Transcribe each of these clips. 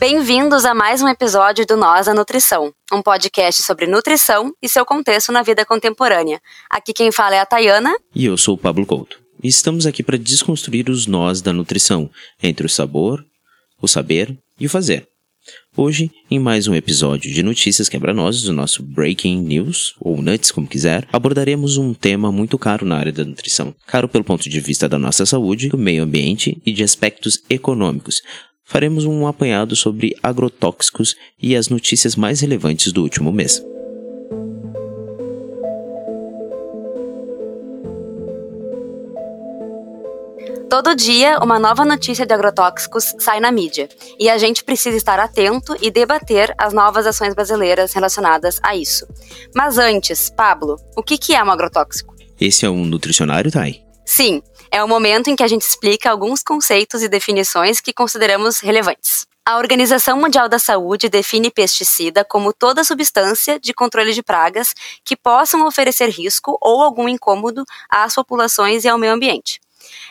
Bem-vindos a mais um episódio do Nós a Nutrição, um podcast sobre nutrição e seu contexto na vida contemporânea. Aqui quem fala é a Tayana. E eu sou o Pablo Couto. E estamos aqui para desconstruir os nós da nutrição, entre o sabor, o saber e o fazer. Hoje, em mais um episódio de Notícias Quebra-Nozes, do nosso Breaking News, ou Nuts, como quiser, abordaremos um tema muito caro na área da nutrição. Caro pelo ponto de vista da nossa saúde, do meio ambiente e de aspectos econômicos, faremos um apanhado sobre agrotóxicos e as notícias mais relevantes do último mês. Todo dia, uma nova notícia de agrotóxicos sai na mídia e a gente precisa estar atento e debater as novas ações brasileiras relacionadas a isso. Mas antes, Pablo, o que é um agrotóxico? Esse é um nutricionário, Thay? Sim, é o momento em que a gente explica alguns conceitos e definições que consideramos relevantes. A Organização Mundial da Saúde define pesticida como toda substância de controle de pragas que possam oferecer risco ou algum incômodo às populações e ao meio ambiente.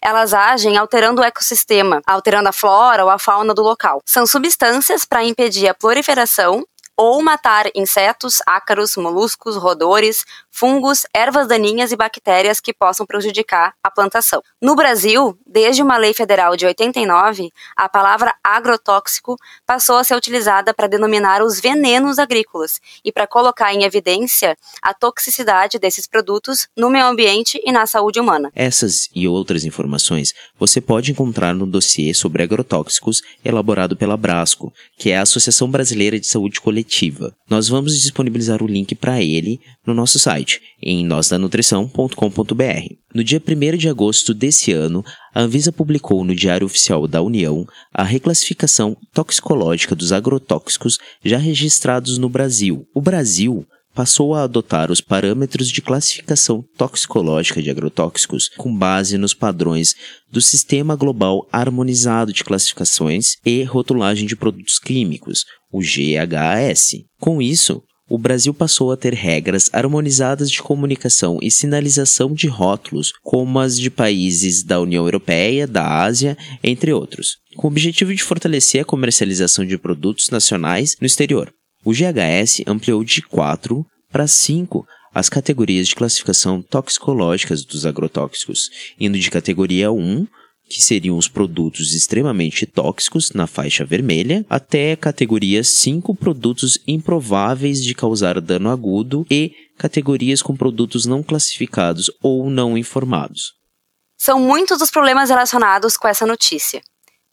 Elas agem alterando o ecossistema, alterando a flora ou a fauna do local. São substâncias para impedir a proliferação ou matar insetos, ácaros, moluscos, roedores, fungos, ervas daninhas e bactérias que possam prejudicar a plantação. No Brasil, desde uma lei federal de 89, a palavra agrotóxico passou a ser utilizada para denominar os venenos agrícolas e para colocar em evidência a toxicidade desses produtos no meio ambiente e na saúde humana. Essas e outras informações você pode encontrar no dossiê sobre agrotóxicos elaborado pela Brasco, que é a Associação Brasileira de Saúde Coletiva. Nós vamos disponibilizar o link para ele no nosso site, em nosdanutrição.com.br. No dia 1 de agosto desse ano, a Anvisa publicou no Diário Oficial da União a reclassificação toxicológica dos agrotóxicos já registrados no Brasil. O Brasil passou a adotar os parâmetros de classificação toxicológica de agrotóxicos com base nos padrões do Sistema Global Harmonizado de Classificações e Rotulagem de Produtos Químicos, o GHS. Com isso, o Brasil passou a ter regras harmonizadas de comunicação e sinalização de rótulos, como as de países da União Europeia, da Ásia, entre outros, com o objetivo de fortalecer a comercialização de produtos nacionais no exterior. O GHS ampliou de 4 para 5 as categorias de classificação toxicológicas dos agrotóxicos, indo de categoria 1 que seriam os produtos extremamente tóxicos na faixa vermelha, até categoria 5 produtos improváveis de causar dano agudo e categorias com produtos não classificados ou não informados. São muitos os problemas relacionados com essa notícia.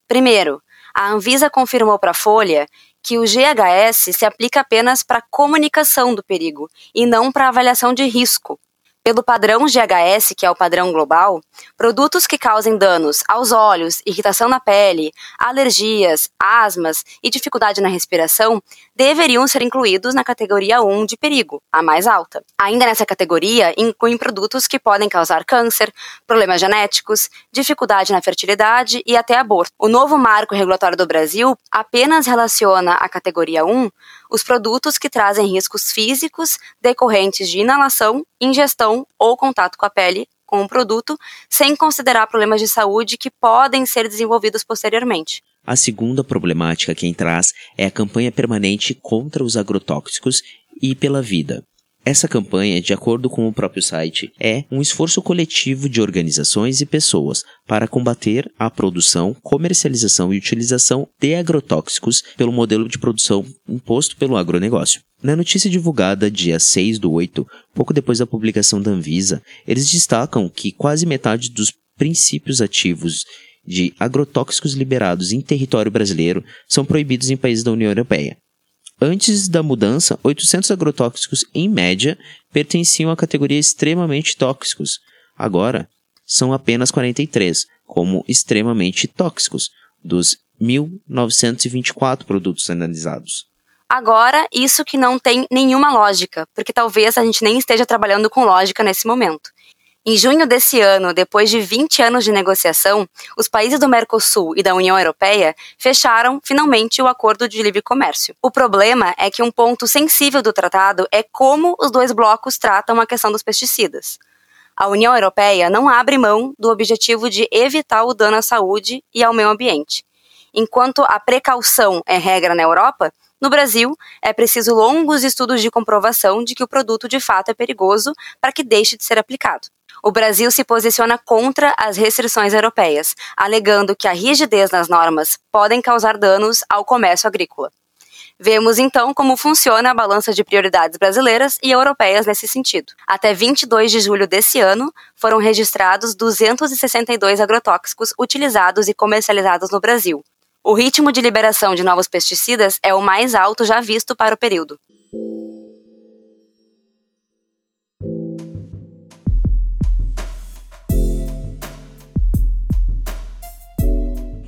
Primeiro, a Anvisa confirmou para a Folha que o GHS se aplica apenas para comunicação do perigo e não para avaliação de risco, pelo padrão GHS, que é o padrão global, produtos que causem danos aos olhos, irritação na pele, alergias, asmas e dificuldade na respiração deveriam ser incluídos na categoria 1 de perigo, a mais alta. Ainda nessa categoria, incluem produtos que podem causar câncer, problemas genéticos, dificuldade na fertilidade e até aborto. O novo marco regulatório do Brasil apenas relaciona a categoria 1 os produtos que trazem riscos físicos decorrentes de inalação, ingestão ou contato com a pele com o produto, sem considerar problemas de saúde que podem ser desenvolvidos posteriormente. A segunda problemática que traz é a campanha permanente contra os agrotóxicos e pela vida. Essa campanha, de acordo com o próprio site, é um esforço coletivo de organizações e pessoas para combater a produção, comercialização e utilização de agrotóxicos pelo modelo de produção imposto pelo agronegócio. Na notícia divulgada dia 6 do 8, pouco depois da publicação da Anvisa, eles destacam que quase metade dos princípios ativos de agrotóxicos liberados em território brasileiro são proibidos em países da União Europeia. Antes da mudança, 800 agrotóxicos, em média, pertenciam à categoria extremamente tóxicos. Agora, são apenas 43, como extremamente tóxicos, dos 1.924 produtos analisados. Agora, isso que não tem nenhuma lógica, porque talvez a gente nem esteja trabalhando com lógica nesse momento. Em junho desse ano, depois de 20 anos de negociação, os países do Mercosul e da União Europeia fecharam finalmente o acordo de livre comércio. O problema é que um ponto sensível do tratado é como os dois blocos tratam a questão dos pesticidas. A União Europeia não abre mão do objetivo de evitar o dano à saúde e ao meio ambiente. Enquanto a precaução é regra na Europa, no Brasil é preciso longos estudos de comprovação de que o produto de fato é perigoso para que deixe de ser aplicado. O Brasil se posiciona contra as restrições europeias, alegando que a rigidez nas normas podem causar danos ao comércio agrícola. Vemos então como funciona a balança de prioridades brasileiras e europeias nesse sentido. Até 22 de julho desse ano, foram registrados 262 agrotóxicos utilizados e comercializados no Brasil. O ritmo de liberação de novos pesticidas é o mais alto já visto para o período.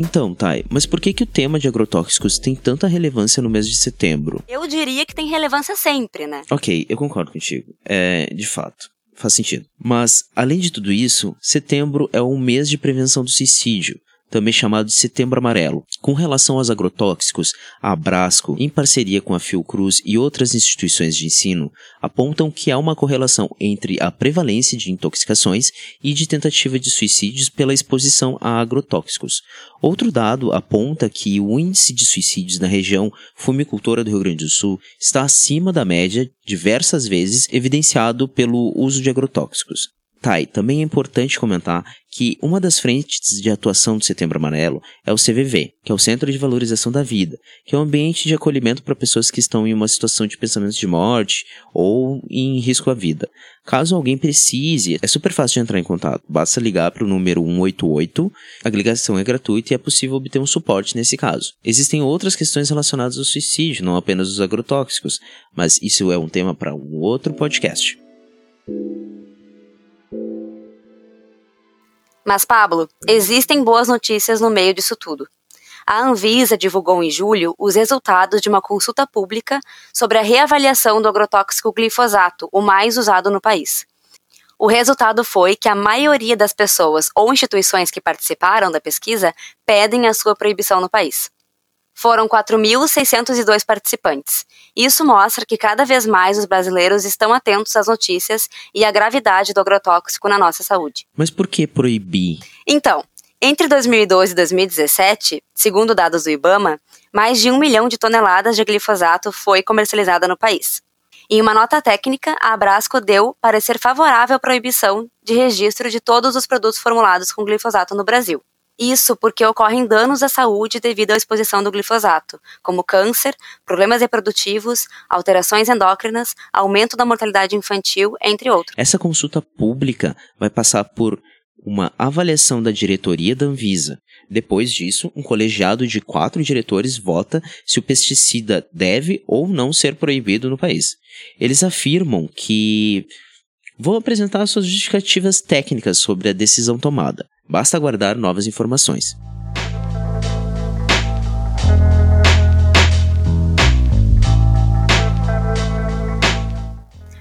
Então, Thay, mas por que, que o tema de agrotóxicos tem tanta relevância no mês de setembro? Eu diria que tem relevância sempre, né? Ok, eu concordo contigo. É, de fato. Faz sentido. Mas, além de tudo isso, setembro é um mês de prevenção do suicídio também chamado de Setembro Amarelo. Com relação aos agrotóxicos, a Abrasco, em parceria com a Fiocruz e outras instituições de ensino, apontam que há uma correlação entre a prevalência de intoxicações e de tentativa de suicídios pela exposição a agrotóxicos. Outro dado aponta que o índice de suicídios na região fumicultora do Rio Grande do Sul está acima da média diversas vezes evidenciado pelo uso de agrotóxicos. Tai, também é importante comentar que uma das frentes de atuação do Setembro Amarelo é o CVV, que é o Centro de Valorização da Vida, que é um ambiente de acolhimento para pessoas que estão em uma situação de pensamento de morte ou em risco à vida. Caso alguém precise, é super fácil de entrar em contato, basta ligar para o número 188, a ligação é gratuita e é possível obter um suporte nesse caso. Existem outras questões relacionadas ao suicídio, não apenas os agrotóxicos, mas isso é um tema para um outro podcast. Mas, Pablo, existem boas notícias no meio disso tudo. A Anvisa divulgou em julho os resultados de uma consulta pública sobre a reavaliação do agrotóxico glifosato, o mais usado no país. O resultado foi que a maioria das pessoas ou instituições que participaram da pesquisa pedem a sua proibição no país. Foram 4.602 participantes. Isso mostra que cada vez mais os brasileiros estão atentos às notícias e à gravidade do agrotóxico na nossa saúde. Mas por que proibir? Então, entre 2012 e 2017, segundo dados do IBAMA, mais de um milhão de toneladas de glifosato foi comercializada no país. Em uma nota técnica, a Abrasco deu parecer favorável à proibição de registro de todos os produtos formulados com glifosato no Brasil. Isso porque ocorrem danos à saúde devido à exposição do glifosato, como câncer, problemas reprodutivos, alterações endócrinas, aumento da mortalidade infantil, entre outros. Essa consulta pública vai passar por uma avaliação da diretoria da Anvisa. Depois disso, um colegiado de quatro diretores vota se o pesticida deve ou não ser proibido no país. Eles afirmam que vão apresentar suas justificativas técnicas sobre a decisão tomada. Basta aguardar novas informações.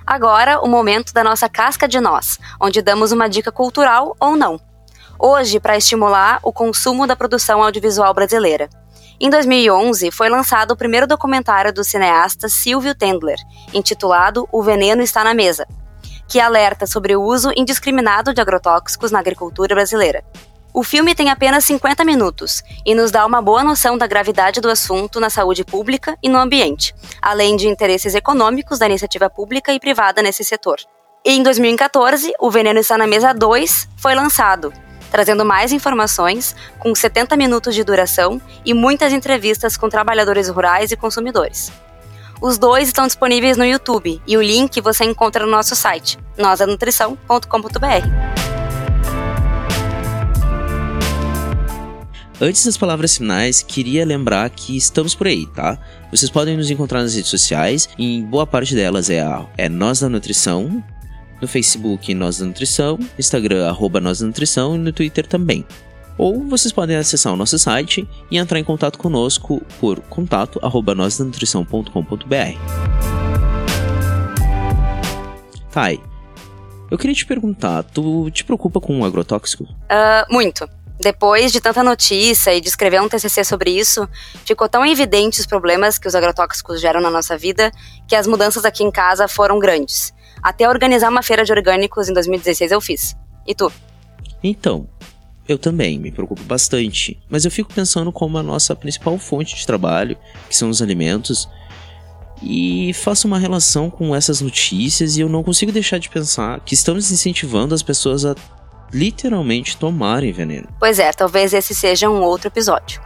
Agora, o momento da nossa casca de nós, onde damos uma dica cultural ou não. Hoje, para estimular o consumo da produção audiovisual brasileira. Em 2011, foi lançado o primeiro documentário do cineasta Silvio Tendler, intitulado O Veneno Está na Mesa, que alerta sobre o uso indiscriminado de agrotóxicos na agricultura brasileira. O filme tem apenas 50 minutos e nos dá uma boa noção da gravidade do assunto na saúde pública e no ambiente, além de interesses econômicos da iniciativa pública e privada nesse setor. E em 2014, O Veneno Está na Mesa 2 foi lançado, trazendo mais informações, com 70 minutos de duração e muitas entrevistas com trabalhadores rurais e consumidores. Os dois estão disponíveis no YouTube e o link você encontra no nosso site, nosanutrição.com.br. Antes das palavras finais, queria lembrar que estamos por aí, tá? Vocês podem nos encontrar nas redes sociais, em boa parte delas é a é Nós da Nutrição, no Facebook Nós da Nutrição, Instagram arroba Nós da Nutrição e no Twitter também ou vocês podem acessar o nosso site e entrar em contato conosco por contato@nosdanutrição.com.br. Tai, eu queria te perguntar, tu te preocupa com o agrotóxico? Uh, muito. Depois de tanta notícia e de escrever um TCC sobre isso, ficou tão evidente os problemas que os agrotóxicos geram na nossa vida que as mudanças aqui em casa foram grandes. Até organizar uma feira de orgânicos em 2016 eu fiz. E tu? Então, Eu também, me preocupo bastante. Mas eu fico pensando como a nossa principal fonte de trabalho, que são os alimentos, e faço uma relação com essas notícias e eu não consigo deixar de pensar que estamos incentivando as pessoas a literalmente tomarem veneno. Pois é, talvez esse seja um outro episódio.